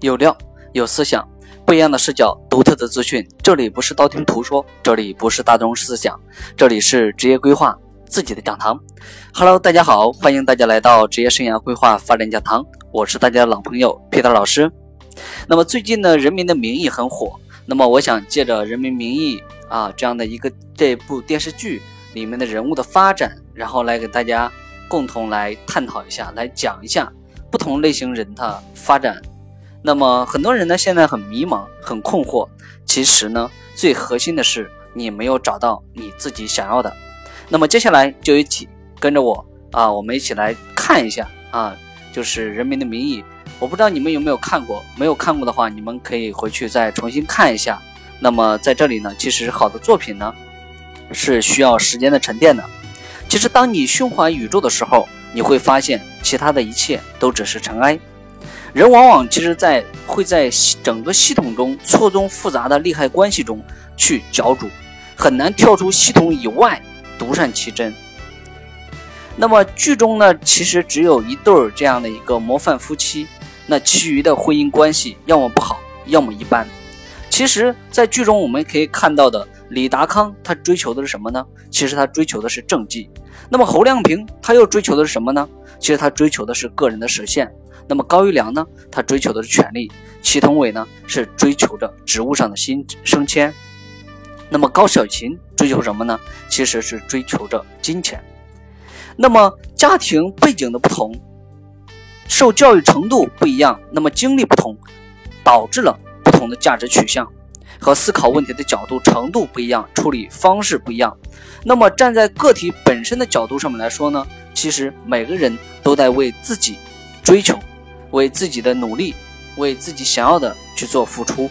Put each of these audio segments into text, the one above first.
有料，有思想，不一样的视角，独特的资讯。这里不是道听途说，这里不是大众思想，这里是职业规划自己的讲堂。Hello，大家好，欢迎大家来到职业生涯规划发展讲堂，我是大家的老朋友 Peter 老师。那么最近呢，《人民的名义》很火，那么我想借着《人民名义》啊这样的一个这部电视剧里面的人物的发展，然后来给大家共同来探讨一下，来讲一下不同类型人的发展。那么很多人呢，现在很迷茫，很困惑。其实呢，最核心的是你没有找到你自己想要的。那么接下来就一起跟着我啊，我们一起来看一下啊，就是《人民的名义》。我不知道你们有没有看过，没有看过的话，你们可以回去再重新看一下。那么在这里呢，其实好的作品呢，是需要时间的沉淀的。其实当你胸怀宇宙的时候，你会发现其他的一切都只是尘埃。人往往其实，在会在整个系统中错综复杂的利害关系中去角逐，很难跳出系统以外独善其身。那么剧中呢，其实只有一对儿这样的一个模范夫妻，那其余的婚姻关系要么不好，要么一般。其实，在剧中我们可以看到的李达康，他追求的是什么呢？其实他追求的是政绩。那么侯亮平，他又追求的是什么呢？其实他追求的是个人的实现。那么高育良呢？他追求的是权力。祁同伟呢？是追求着职务上的新升迁。那么高小琴追求什么呢？其实是追求着金钱。那么家庭背景的不同，受教育程度不一样，那么经历不同，导致了不同的价值取向和思考问题的角度程度不一样，处理方式不一样。那么站在个体本身的角度上面来说呢，其实每个人都在为自己追求。为自己的努力，为自己想要的去做付出。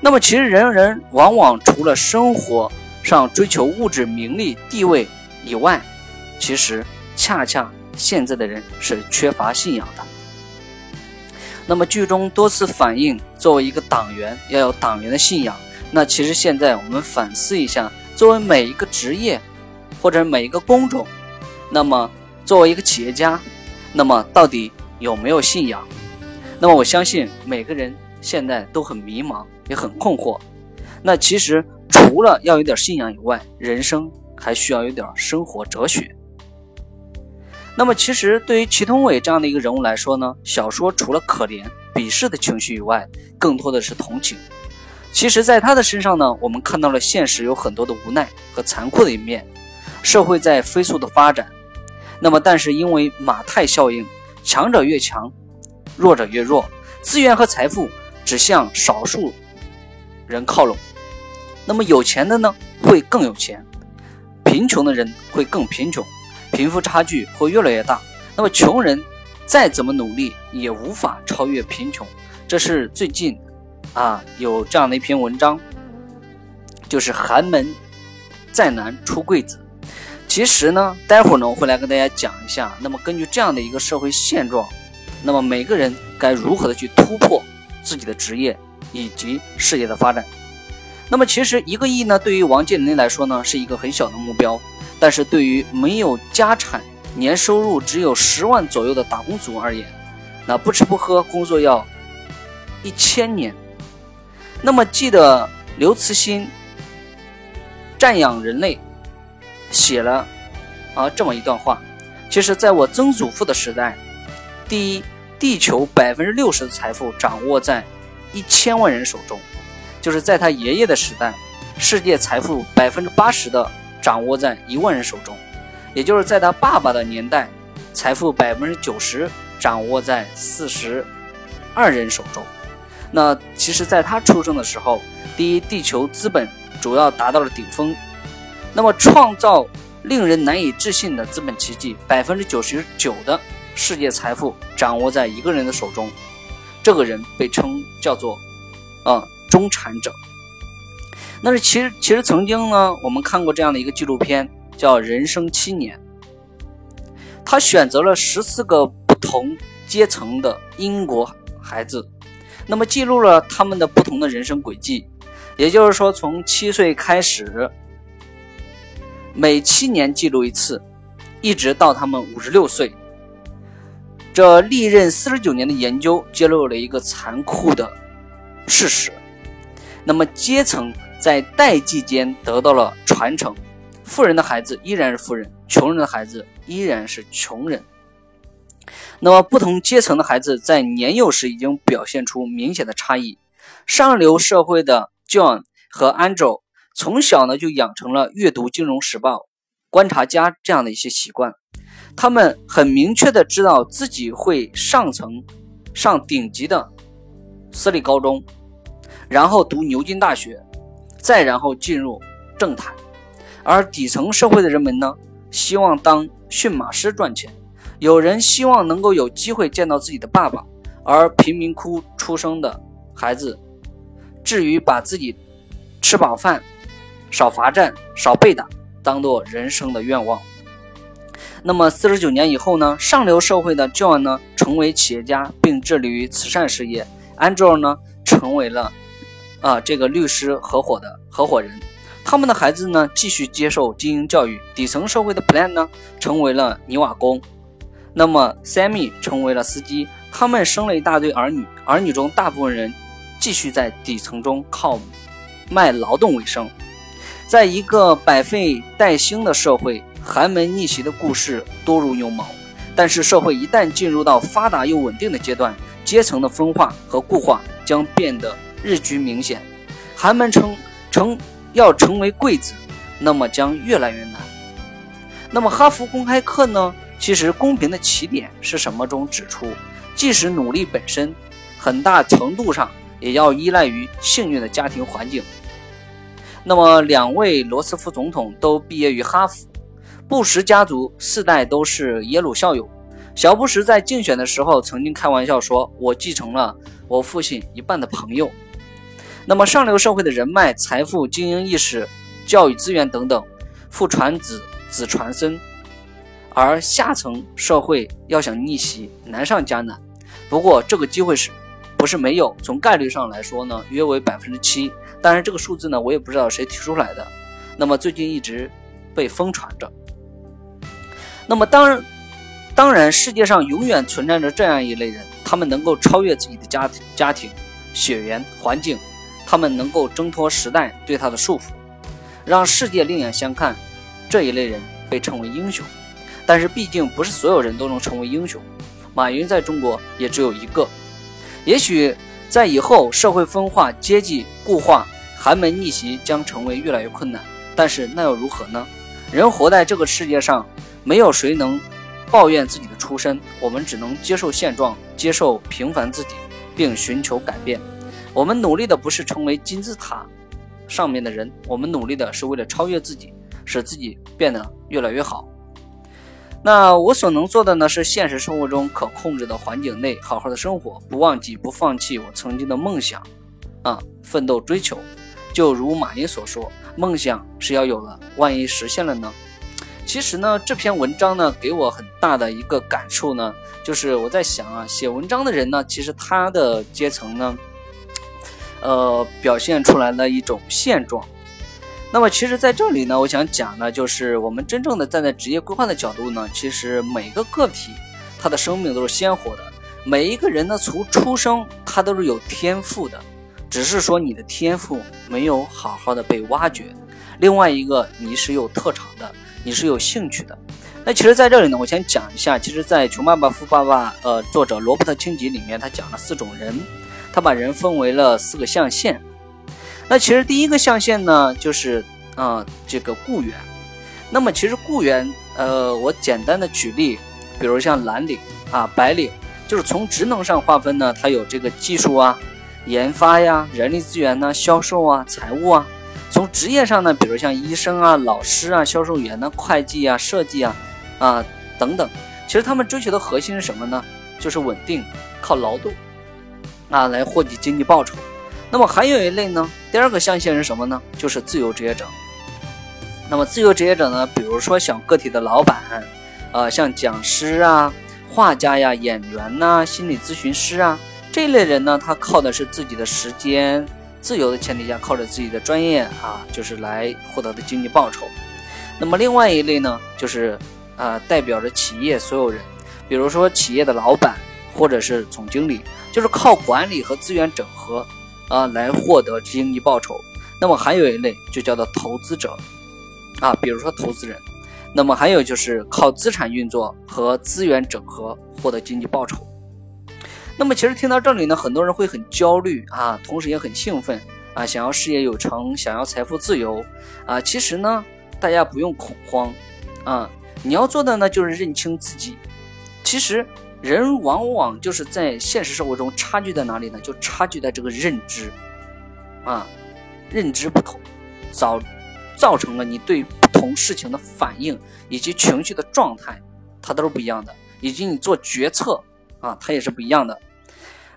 那么，其实人人往往除了生活上追求物质、名利、地位以外，其实恰恰现在的人是缺乏信仰的。那么，剧中多次反映，作为一个党员要有党员的信仰。那其实现在我们反思一下，作为每一个职业或者每一个工种，那么作为一个企业家，那么到底？有没有信仰？那么我相信每个人现在都很迷茫，也很困惑。那其实除了要有点信仰以外，人生还需要有点生活哲学。那么其实对于祁同伟这样的一个人物来说呢，小说除了可怜、鄙视的情绪以外，更多的是同情。其实，在他的身上呢，我们看到了现实有很多的无奈和残酷的一面。社会在飞速的发展，那么但是因为马太效应。强者越强，弱者越弱，资源和财富只向少数人靠拢。那么有钱的呢，会更有钱；贫穷的人会更贫穷，贫富差距会越来越大。那么穷人再怎么努力，也无法超越贫穷。这是最近啊有这样的一篇文章，就是寒门再难出贵子。其实呢，待会儿呢，我会来跟大家讲一下。那么，根据这样的一个社会现状，那么每个人该如何的去突破自己的职业以及事业的发展？那么，其实一个亿呢，对于王健林来说呢，是一个很小的目标，但是对于没有家产、年收入只有十万左右的打工族而言，那不吃不喝工作要一千年。那么，记得刘慈欣赞扬人类。写了啊这么一段话，其实在我曾祖父的时代，第一，地球百分之六十的财富掌握在一千万人手中，就是在他爷爷的时代，世界财富百分之八十的掌握在一万人手中，也就是在他爸爸的年代，财富百分之九十掌握在四十二人手中。那其实，在他出生的时候，第一，地球资本主要达到了顶峰。那么，创造令人难以置信的资本奇迹，百分之九十九的世界财富掌握在一个人的手中，这个人被称叫做啊中产者。那是其实其实曾经呢，我们看过这样的一个纪录片，叫《人生七年》，他选择了十四个不同阶层的英国孩子，那么记录了他们的不同的人生轨迹，也就是说，从七岁开始。每七年记录一次，一直到他们五十六岁。这历任四十九年的研究揭露了一个残酷的事实：那么阶层在代际间得到了传承，富人的孩子依然是富人，穷人的孩子依然是穷人。那么不同阶层的孩子在年幼时已经表现出明显的差异。上流社会的 John 和 Andrew 从小呢就养成了阅读《金融时报》、观察家这样的一些习惯。他们很明确的知道自己会上层上顶级的私立高中，然后读牛津大学，再然后进入政坛。而底层社会的人们呢，希望当驯马师赚钱。有人希望能够有机会见到自己的爸爸，而贫民窟出生的孩子，至于把自己吃饱饭、少罚站、少被打当做人生的愿望。那么四十九年以后呢？上流社会的 John 呢，成为企业家并致力于慈善事业；Andrew 呢，成为了啊这个律师合伙的合伙人。他们的孩子呢，继续接受精英教育。底层社会的 Plan 呢，成为了泥瓦工。那么，Sammy 成为了司机。他们生了一大堆儿女，儿女中大部分人继续在底层中靠卖劳动为生。在一个百废待兴的社会，寒门逆袭的故事多如牛毛。但是，社会一旦进入到发达又稳定的阶段，阶层的分化和固化将变得日趋明显。寒门成成要成为贵子，那么将越来越难。那么，哈佛公开课呢？其实，公平的起点是什么？中指出，即使努力本身，很大程度上也要依赖于幸运的家庭环境。那么，两位罗斯福总统都毕业于哈佛，布什家族四代都是耶鲁校友。小布什在竞选的时候曾经开玩笑说：“我继承了我父亲一半的朋友。”那么，上流社会的人脉、财富、精英意识、教育资源等等，父传子，子传孙。而下层社会要想逆袭，难上加难。不过这个机会是不是没有？从概率上来说呢，约为百分之七。当然这个数字呢，我也不知道谁提出来的。那么最近一直被疯传着。那么当然，当然世界上永远存在着这样一类人，他们能够超越自己的家庭、家庭、血缘、环境，他们能够挣脱时代对他的束缚，让世界另眼相看。这一类人被称为英雄。但是毕竟不是所有人都能成为英雄，马云在中国也只有一个。也许在以后社会分化、阶级固化、寒门逆袭将成为越来越困难，但是那又如何呢？人活在这个世界上，没有谁能抱怨自己的出身，我们只能接受现状，接受平凡自己，并寻求改变。我们努力的不是成为金字塔上面的人，我们努力的是为了超越自己，使自己变得越来越好。那我所能做的呢，是现实生活中可控制的环境内好好的生活，不忘记不放弃我曾经的梦想，啊，奋斗追求。就如马云所说，梦想是要有了，万一实现了呢？其实呢，这篇文章呢，给我很大的一个感触呢，就是我在想啊，写文章的人呢，其实他的阶层呢，呃，表现出来的一种现状。那么其实，在这里呢，我想讲呢，就是我们真正的站在职业规划的角度呢，其实每个个体他的生命都是鲜活的，每一个人呢，从出生他都是有天赋的，只是说你的天赋没有好好的被挖掘。另外一个，你是有特长的，你是有兴趣的。那其实，在这里呢，我先讲一下，其实，在《穷爸爸富爸爸》呃，作者罗伯特清崎里面，他讲了四种人，他把人分为了四个象限。那其实第一个象限呢，就是啊这个雇员。那么其实雇员，呃，我简单的举例，比如像蓝领啊、白领，就是从职能上划分呢，它有这个技术啊、研发呀、人力资源呢、销售啊、财务啊。从职业上呢，比如像医生啊、老师啊、销售员呢、会计啊、设计啊啊等等。其实他们追求的核心是什么呢？就是稳定，靠劳动啊来获取经济报酬。那么还有一类呢，第二个象限是什么呢？就是自由职业者。那么自由职业者呢，比如说像个体的老板，呃，像讲师啊、画家呀、演员呐、心理咨询师啊这一类人呢，他靠的是自己的时间自由的前提下，靠着自己的专业啊，就是来获得的经济报酬。那么另外一类呢，就是呃，代表着企业所有人，比如说企业的老板或者是总经理，就是靠管理和资源整合啊来获得经济报酬。那么还有一类就叫做投资者啊，比如说投资人。那么还有就是靠资产运作和资源整合获得经济报酬。那么其实听到这里呢，很多人会很焦虑啊，同时也很兴奋啊，想要事业有成，想要财富自由啊。其实呢，大家不用恐慌啊，你要做的呢就是认清自己。其实人往往就是在现实生活中差距在哪里呢？就差距在这个认知啊，认知不同，造造成了你对不同事情的反应以及情绪的状态，它都是不一样的，以及你做决策啊，它也是不一样的。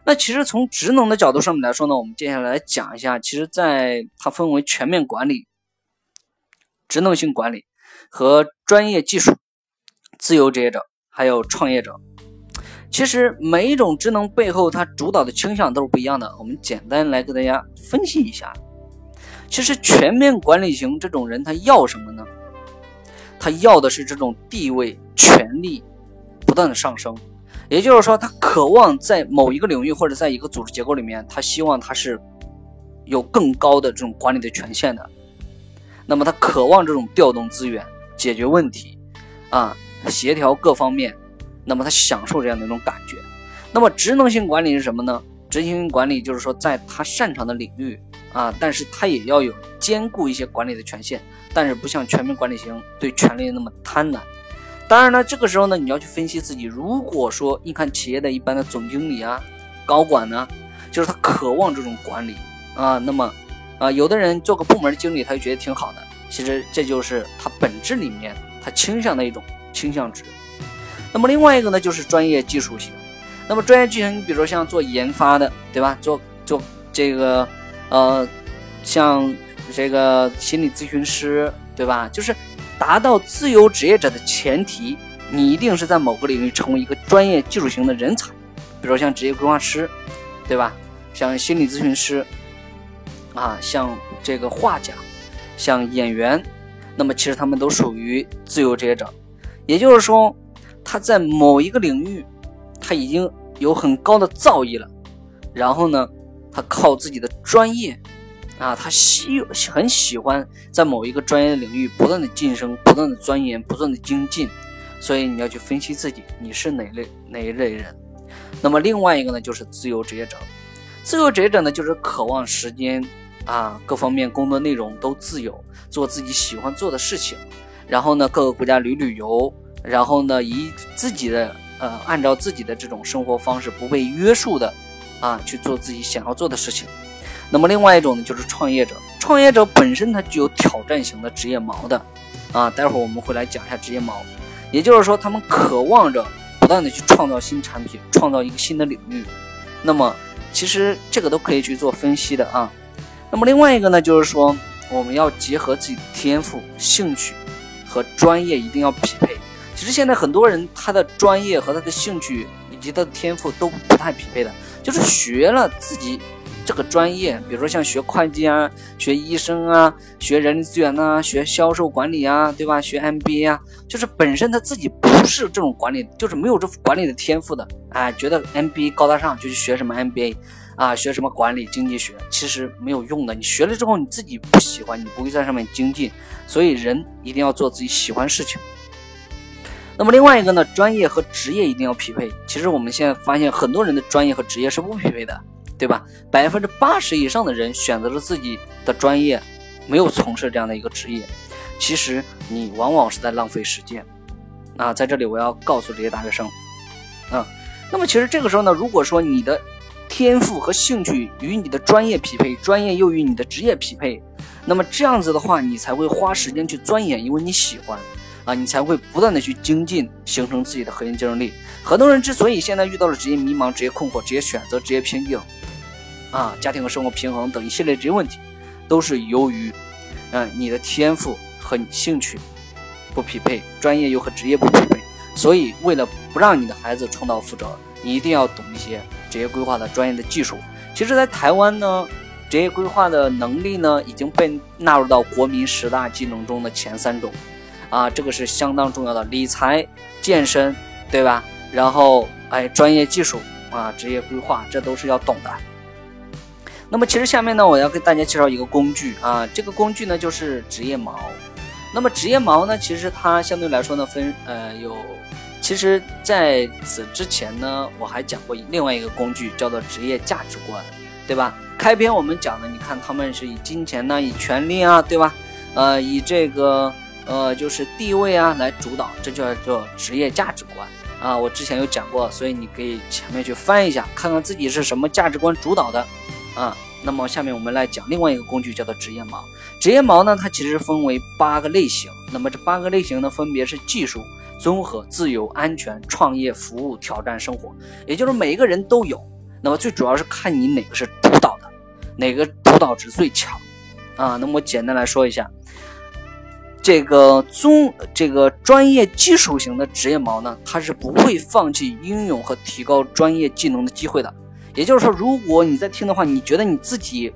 那其实从职能的角度上面来说呢，我们接下来讲一下，其实在它分为全面管理、职能性管理和专业技术、自由职业者还有创业者。其实每一种职能背后，它主导的倾向都是不一样的。我们简单来给大家分析一下。其实全面管理型这种人，他要什么呢？他要的是这种地位、权力不断的上升。也就是说，他渴望在某一个领域或者在一个组织结构里面，他希望他是有更高的这种管理的权限的。那么，他渴望这种调动资源、解决问题啊、协调各方面。那么，他享受这样的一种感觉。那么，职能性管理是什么呢？执行性管理就是说，在他擅长的领域啊，但是他也要有兼顾一些管理的权限，但是不像全面管理型对权力那么贪婪。当然呢，这个时候呢，你要去分析自己。如果说你看企业的一般的总经理啊、高管呢，就是他渴望这种管理啊，那么啊，有的人做个部门经理，他就觉得挺好的。其实这就是他本质里面他倾向的一种倾向值。那么另外一个呢，就是专业技术型。那么专业技术，你比如说像做研发的，对吧？做做这个呃，像这个心理咨询师，对吧？就是。达到自由职业者的前提，你一定是在某个领域成为一个专业技术型的人才，比如像职业规划师，对吧？像心理咨询师，啊，像这个画家，像演员，那么其实他们都属于自由职业者，也就是说，他在某一个领域，他已经有很高的造诣了，然后呢，他靠自己的专业。啊，他喜很喜欢在某一个专业领域不断的晋升、不断的钻研、不断的精进，所以你要去分析自己，你是哪类哪一类人。那么另外一个呢，就是自由职业者。自由职业者呢，就是渴望时间啊，各方面工作内容都自由，做自己喜欢做的事情，然后呢，各个国家旅旅游，然后呢，以自己的呃，按照自己的这种生活方式，不被约束的啊，去做自己想要做的事情。那么另外一种呢，就是创业者。创业者本身他具有挑战型的职业锚的，啊，待会儿我们会来讲一下职业锚。也就是说，他们渴望着不断的去创造新产品，创造一个新的领域。那么其实这个都可以去做分析的啊。那么另外一个呢，就是说我们要结合自己的天赋、兴趣和专业，一定要匹配。其实现在很多人他的专业和他的兴趣以及他的天赋都不太匹配的，就是学了自己。这个专业，比如说像学会计啊、学医生啊、学人力资源呐、学销售管理啊，对吧？学 MBA 啊，就是本身他自己不是这种管理，就是没有这管理的天赋的，哎，觉得 MBA 高大上，就去学什么 MBA 啊，学什么管理经济学，其实没有用的。你学了之后，你自己不喜欢，你不会在上面精进。所以人一定要做自己喜欢事情。那么另外一个呢，专业和职业一定要匹配。其实我们现在发现，很多人的专业和职业是不匹配的。对吧？百分之八十以上的人选择了自己的专业，没有从事这样的一个职业。其实你往往是在浪费时间。那在这里我要告诉这些大学生，啊，那么其实这个时候呢，如果说你的天赋和兴趣与你的专业匹配，专业又与你的职业匹配，那么这样子的话，你才会花时间去钻研，因为你喜欢啊，你才会不断的去精进，形成自己的核心竞争力。很多人之所以现在遇到了职业迷茫、职业困惑、职业选择、职业瓶颈。啊，家庭和生活平衡等一系列职业问题，都是由于，嗯，你的天赋和你兴趣不匹配，专业又和职业不匹配。所以，为了不让你的孩子重蹈覆辙，你一定要懂一些职业规划的专业的技术。其实，在台湾呢，职业规划的能力呢，已经被纳入到国民十大技能中的前三种。啊，这个是相当重要的，理财、健身，对吧？然后哎专业技术啊职业规划，这都是要懂的。那么其实下面呢，我要给大家介绍一个工具啊，这个工具呢就是职业锚。那么职业锚呢，其实它相对来说呢分呃有，其实在此之前呢，我还讲过另外一个工具叫做职业价值观，对吧？开篇我们讲的，你看他们是以金钱呢，以权利啊，对吧？呃，以这个呃就是地位啊来主导，这叫做职业价值观啊。我之前有讲过，所以你可以前面去翻一下，看看自己是什么价值观主导的啊。那么下面我们来讲另外一个工具，叫做职业锚。职业锚呢，它其实分为八个类型。那么这八个类型呢，分别是技术、综合、自由、安全、创业、服务、挑战、生活。也就是每一个人都有。那么最主要是看你哪个是主导的，哪个主导值最强啊？那么我简单来说一下，这个综这个专业技术型的职业锚呢，它是不会放弃应用和提高专业技能的机会的。也就是说，如果你在听的话，你觉得你自己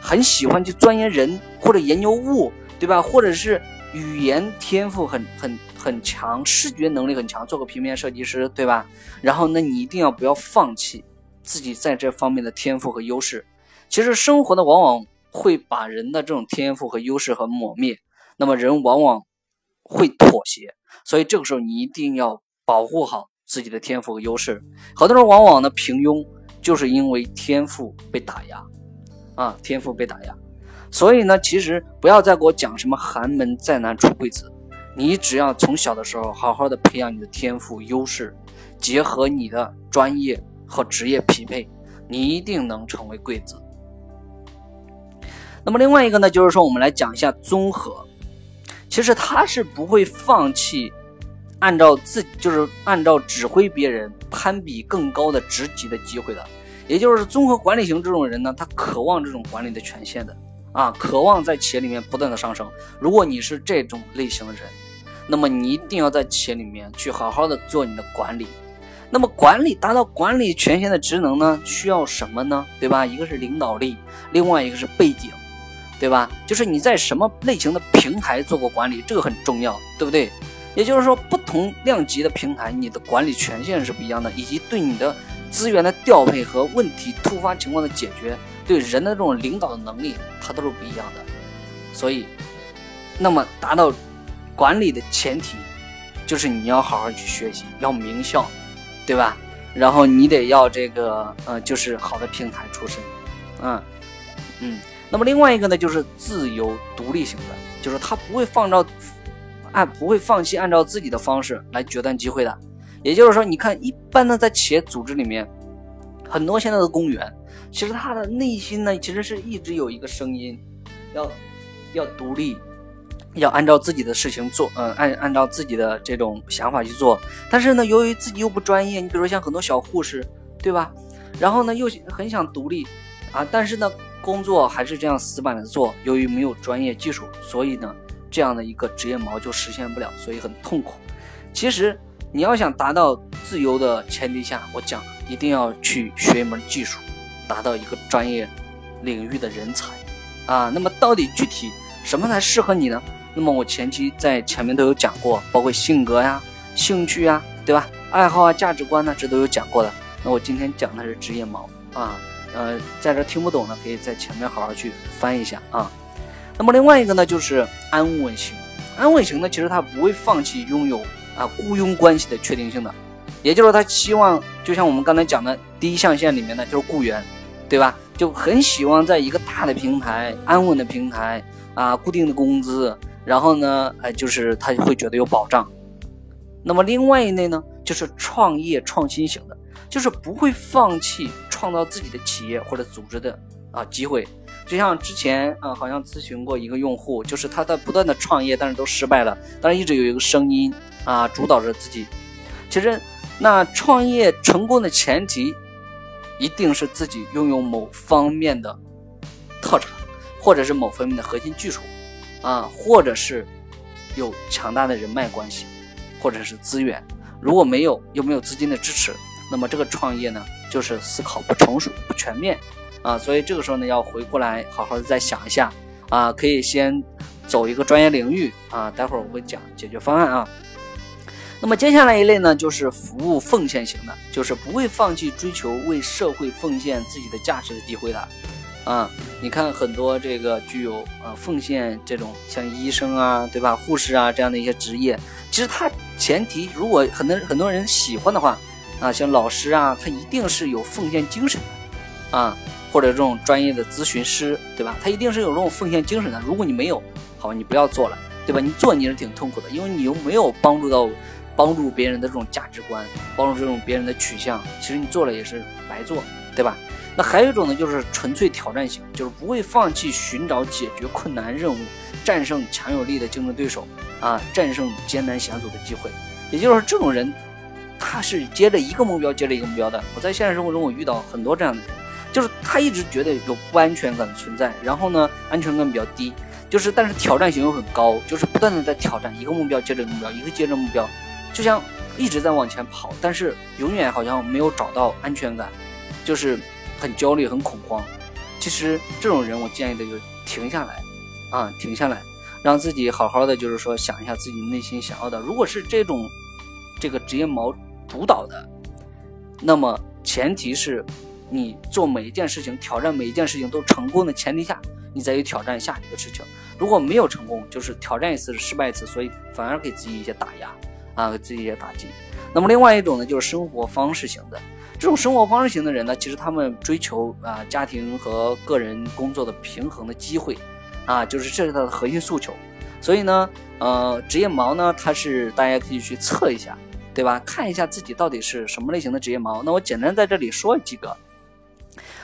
很喜欢去钻研人或者研究物，对吧？或者是语言天赋很很很强，视觉能力很强，做个平面设计师，对吧？然后，那你一定要不要放弃。自己在这方面的天赋和优势，其实生活呢往往会把人的这种天赋和优势和抹灭，那么人往往会妥协，所以这个时候你一定要保护好自己的天赋和优势。很多人往往呢平庸，就是因为天赋被打压啊，天赋被打压。所以呢，其实不要再给我讲什么寒门再难出贵子，你只要从小的时候好好的培养你的天赋优势，结合你的专业。和职业匹配，你一定能成为贵子。那么另外一个呢，就是说我们来讲一下综合。其实他是不会放弃按照自就是按照指挥别人攀比更高的职级的机会的。也就是综合管理型这种人呢，他渴望这种管理的权限的啊，渴望在企业里面不断的上升。如果你是这种类型的人，那么你一定要在企业里面去好好的做你的管理。那么管理达到管理权限的职能呢，需要什么呢？对吧？一个是领导力，另外一个是背景，对吧？就是你在什么类型的平台做过管理，这个很重要，对不对？也就是说，不同量级的平台，你的管理权限是不一样的，以及对你的资源的调配和问题突发情况的解决，对人的这种领导的能力，它都是不一样的。所以，那么达到管理的前提，就是你要好好去学习，要名校。对吧？然后你得要这个，呃，就是好的平台出身，嗯嗯。那么另外一个呢，就是自由独立型的，就是他不会放照按不会放弃按照自己的方式来决断机会的。也就是说，你看一般呢在企业组织里面，很多现在的公务员，其实他的内心呢，其实是一直有一个声音，要要独立。要按照自己的事情做，嗯，按按照自己的这种想法去做。但是呢，由于自己又不专业，你比如说像很多小护士，对吧？然后呢，又很想独立，啊，但是呢，工作还是这样死板的做。由于没有专业技术，所以呢，这样的一个职业锚就实现不了，所以很痛苦。其实你要想达到自由的前提下，我讲一定要去学一门技术，达到一个专业领域的人才，啊，那么到底具体什么才适合你呢？那么我前期在前面都有讲过，包括性格呀、兴趣呀，对吧？爱好啊、价值观呢，这都有讲过的。那我今天讲的是职业锚啊，呃，在这听不懂的，可以在前面好好去翻一下啊。那么另外一个呢，就是安稳型。安稳型呢，其实他不会放弃拥有啊雇佣关系的确定性的，也就是，他希望就像我们刚才讲的第一象限里面呢就是雇员，对吧？就很希望在一个大的平台、安稳的平台啊，固定的工资。然后呢，哎，就是他会觉得有保障。那么另外一类呢，就是创业创新型的，就是不会放弃创造自己的企业或者组织的啊机会。就像之前啊，好像咨询过一个用户，就是他在不断的创业，但是都失败了，但是一直有一个声音啊主导着自己。其实，那创业成功的前提，一定是自己拥有某方面的特长，或者是某方面的核心技术。啊，或者是有强大的人脉关系，或者是资源，如果没有又没有资金的支持，那么这个创业呢，就是思考不成熟、不全面啊。所以这个时候呢，要回过来好好的再想一下啊，可以先走一个专业领域啊，待会儿我会讲解决方案啊。那么接下来一类呢，就是服务奉献型的，就是不会放弃追求为社会奉献自己的价值的机会的。啊，你看很多这个具有呃奉献这种像医生啊，对吧，护士啊这样的一些职业，其实它前提如果很多很多人喜欢的话，啊，像老师啊，他一定是有奉献精神的，啊，或者这种专业的咨询师，对吧？他一定是有这种奉献精神的。如果你没有，好，你不要做了，对吧？你做你是挺痛苦的，因为你又没有帮助到帮助别人的这种价值观，帮助这种别人的取向，其实你做了也是白做，对吧？那还有一种呢，就是纯粹挑战型，就是不会放弃寻找解决困难任务、战胜强有力的竞争对手啊，战胜艰难险阻的机会。也就是说，这种人他是接着一个目标接着一个目标的。我在现实生活中我遇到很多这样的人，就是他一直觉得有不安全感的存在，然后呢安全感比较低，就是但是挑战性又很高，就是不断的在挑战一个目标接着目标，一个接着目标，就像一直在往前跑，但是永远好像没有找到安全感，就是。很焦虑，很恐慌。其实这种人，我建议的就是停下来，啊，停下来，让自己好好的，就是说想一下自己内心想要的。如果是这种这个职业矛主导的，那么前提是你做每一件事情，挑战每一件事情都成功的前提下，你再去挑战下一个事情。如果没有成功，就是挑战一次失败一次，所以反而给自己一些打压，啊，给自己一些打击。那么另外一种呢，就是生活方式型的。这种生活方式型的人呢，其实他们追求啊家庭和个人工作的平衡的机会，啊，就是这是他的核心诉求。所以呢，呃，职业锚呢，它是大家可以去测一下，对吧？看一下自己到底是什么类型的职业锚。那我简单在这里说几个。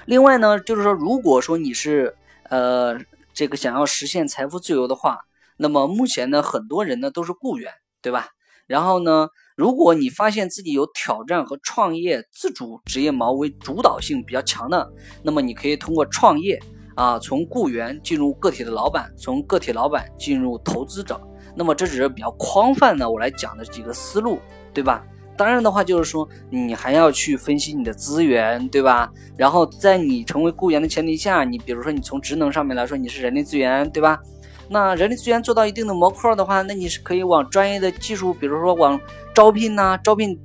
另外呢，就是说，如果说你是呃这个想要实现财富自由的话，那么目前呢，很多人呢都是雇员，对吧？然后呢？如果你发现自己有挑战和创业、自主职业锚为主导性比较强的，那么你可以通过创业啊，从雇员进入个体的老板，从个体老板进入投资者。那么这只是比较宽泛的，我来讲的几个思路，对吧？当然的话，就是说你还要去分析你的资源，对吧？然后在你成为雇员的前提下，你比如说你从职能上面来说，你是人力资源，对吧？那人力资源做到一定的模块的话，那你是可以往专业的技术，比如说往招聘呐、招聘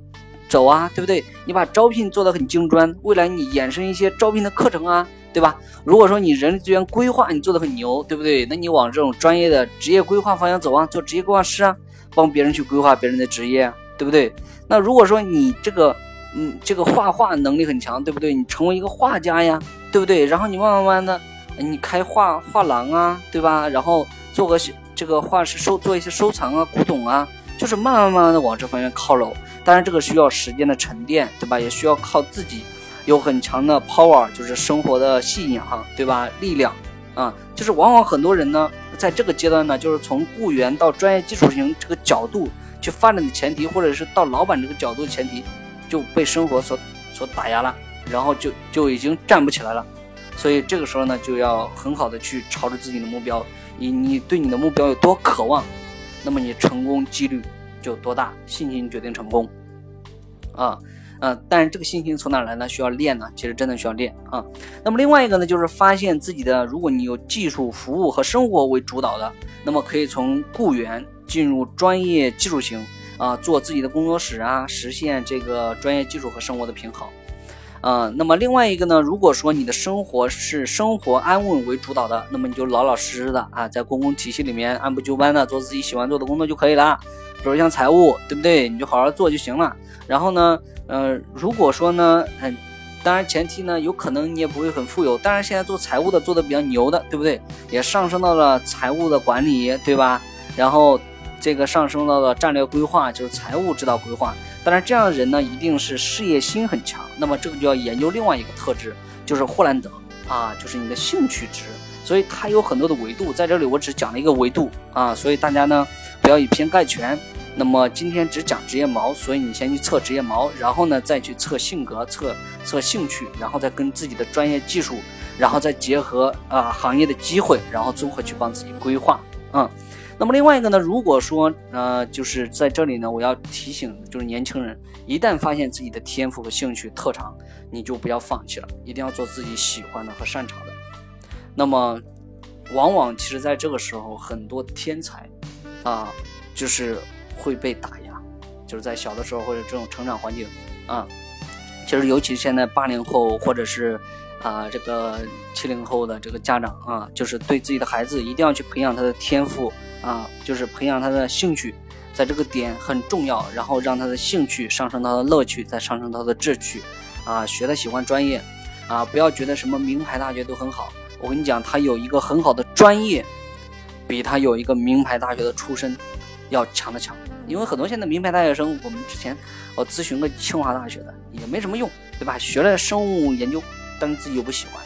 走啊，对不对？你把招聘做得很精专，未来你衍生一些招聘的课程啊，对吧？如果说你人力资源规划你做得很牛，对不对？那你往这种专业的职业规划方向走啊，做职业规划师啊，帮别人去规划别人的职业，对不对？那如果说你这个，嗯，这个画画能力很强，对不对？你成为一个画家呀，对不对？然后你慢慢慢的。你开画画廊啊，对吧？然后做个这个画室收做一些收藏啊、古董啊，就是慢慢慢慢的往这方面靠拢。当然，这个需要时间的沉淀，对吧？也需要靠自己有很强的 power，就是生活的信仰，对吧？力量啊，就是往往很多人呢，在这个阶段呢，就是从雇员到专业技术型这个角度去发展的前提，或者是到老板这个角度的前提，就被生活所所打压了，然后就就已经站不起来了。所以这个时候呢，就要很好的去朝着自己的目标，以你对你的目标有多渴望，那么你成功几率就多大。信心决定成功，啊，嗯，但是这个信心从哪来呢？需要练呢，其实真的需要练啊。那么另外一个呢，就是发现自己的，如果你有技术服务和生活为主导的，那么可以从雇员进入专业技术型啊，做自己的工作室啊，实现这个专业技术和生活的平衡。嗯，那么另外一个呢，如果说你的生活是生活安稳为主导的，那么你就老老实实的啊，在公共体系里面按部就班的做自己喜欢做的工作就可以了。比如像财务，对不对？你就好好做就行了。然后呢，呃，如果说呢，嗯，当然前提呢，有可能你也不会很富有。当然现在做财务的做的比较牛的，对不对？也上升到了财务的管理，对吧？然后这个上升到了战略规划，就是财务指导规划。当然，这样的人呢，一定是事业心很强。那么这个就要研究另外一个特质，就是霍兰德啊，就是你的兴趣值。所以它有很多的维度，在这里我只讲了一个维度啊。所以大家呢，不要以偏概全。那么今天只讲职业锚，所以你先去测职业锚，然后呢再去测性格、测测兴趣，然后再跟自己的专业技术，然后再结合啊行业的机会，然后综合去帮自己规划，嗯。那么另外一个呢，如果说呃，就是在这里呢，我要提醒，就是年轻人，一旦发现自己的天赋和兴趣特长，你就不要放弃了，一定要做自己喜欢的和擅长的。那么，往往其实在这个时候，很多天才啊，就是会被打压。就是在小的时候或者这种成长环境啊，其实尤其现在八零后或者是啊这个七零后的这个家长啊，就是对自己的孩子一定要去培养他的天赋啊，就是培养他的兴趣，在这个点很重要，然后让他的兴趣上升到他的乐趣，再上升到他的志趣啊，学他喜欢专业啊，不要觉得什么名牌大学都很好。我跟你讲，他有一个很好的专业，比他有一个名牌大学的出身要强的强。因为很多现在名牌大学生，我们之前我咨询个清华大学的也没什么用，对吧？学了生物研究，但是自己又不喜欢，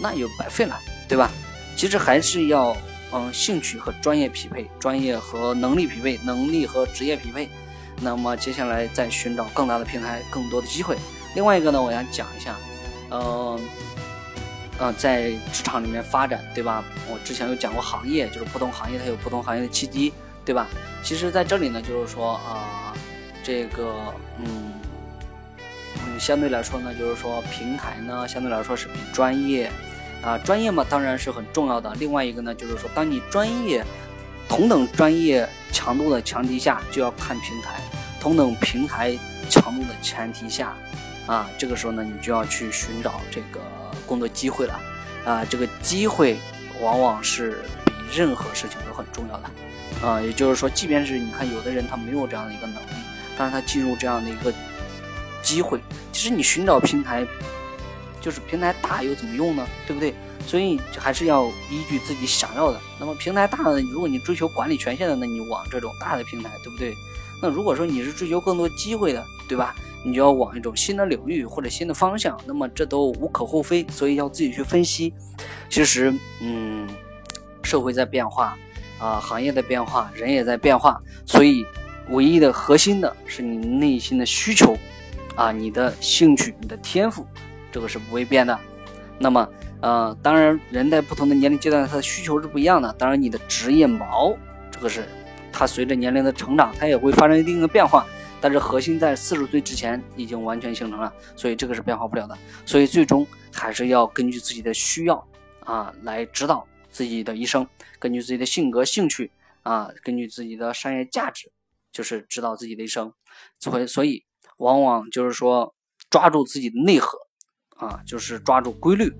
那又白费了，对吧？其实还是要嗯，兴趣和专业匹配，专业和能力匹配，能力和职业匹配。那么接下来再寻找更大的平台，更多的机会。另外一个呢，我想讲一下，嗯。呃，在职场里面发展，对吧？我之前有讲过行业，就是不同行业它有不同行业的契机，对吧？其实在这里呢，就是说啊，这个嗯嗯，相对来说呢，就是说平台呢，相对来说是比专业啊，专业嘛当然是很重要的。另外一个呢，就是说当你专业同等专业强度的前提下，就要看平台；同等平台强度的前提下，啊，这个时候呢，你就要去寻找这个。工作机会了，啊，这个机会往往是比任何事情都很重要的，啊，也就是说，即便是你看有的人他没有这样的一个能力，但是他进入这样的一个机会，其实你寻找平台，就是平台大又怎么用呢？对不对？所以还是要依据自己想要的。那么平台大的，如果你追求管理权限的，那你往这种大的平台，对不对？那如果说你是追求更多机会的，对吧？你就要往一种新的领域或者新的方向，那么这都无可厚非，所以要自己去分析。其实，嗯，社会在变化，啊，行业在变化，人也在变化，所以唯一的核心的是你内心的需求，啊，你的兴趣、你的天赋，这个是不会变的。那么，呃，当然，人在不同的年龄阶段，他的需求是不一样的。当然，你的职业锚，这个是它随着年龄的成长，它也会发生一定的变化。但是核心在四十岁之前已经完全形成了，所以这个是变化不了的。所以最终还是要根据自己的需要啊来指导自己的一生，根据自己的性格、兴趣啊，根据自己的商业价值，就是指导自己的一生。所以，所以往往就是说抓住自己的内核啊，就是抓住规律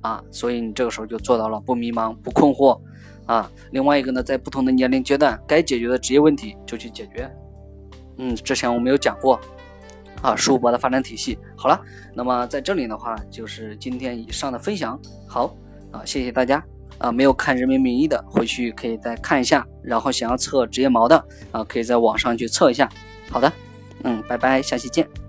啊，所以你这个时候就做到了不迷茫、不困惑啊。另外一个呢，在不同的年龄阶段，该解决的职业问题就去解决。嗯，之前我们有讲过啊，数博的发展体系。好了，那么在这里的话，就是今天以上的分享。好啊，谢谢大家啊，没有看人民名义的，回去可以再看一下。然后想要测职业锚的啊，可以在网上去测一下。好的，嗯，拜拜，下期见。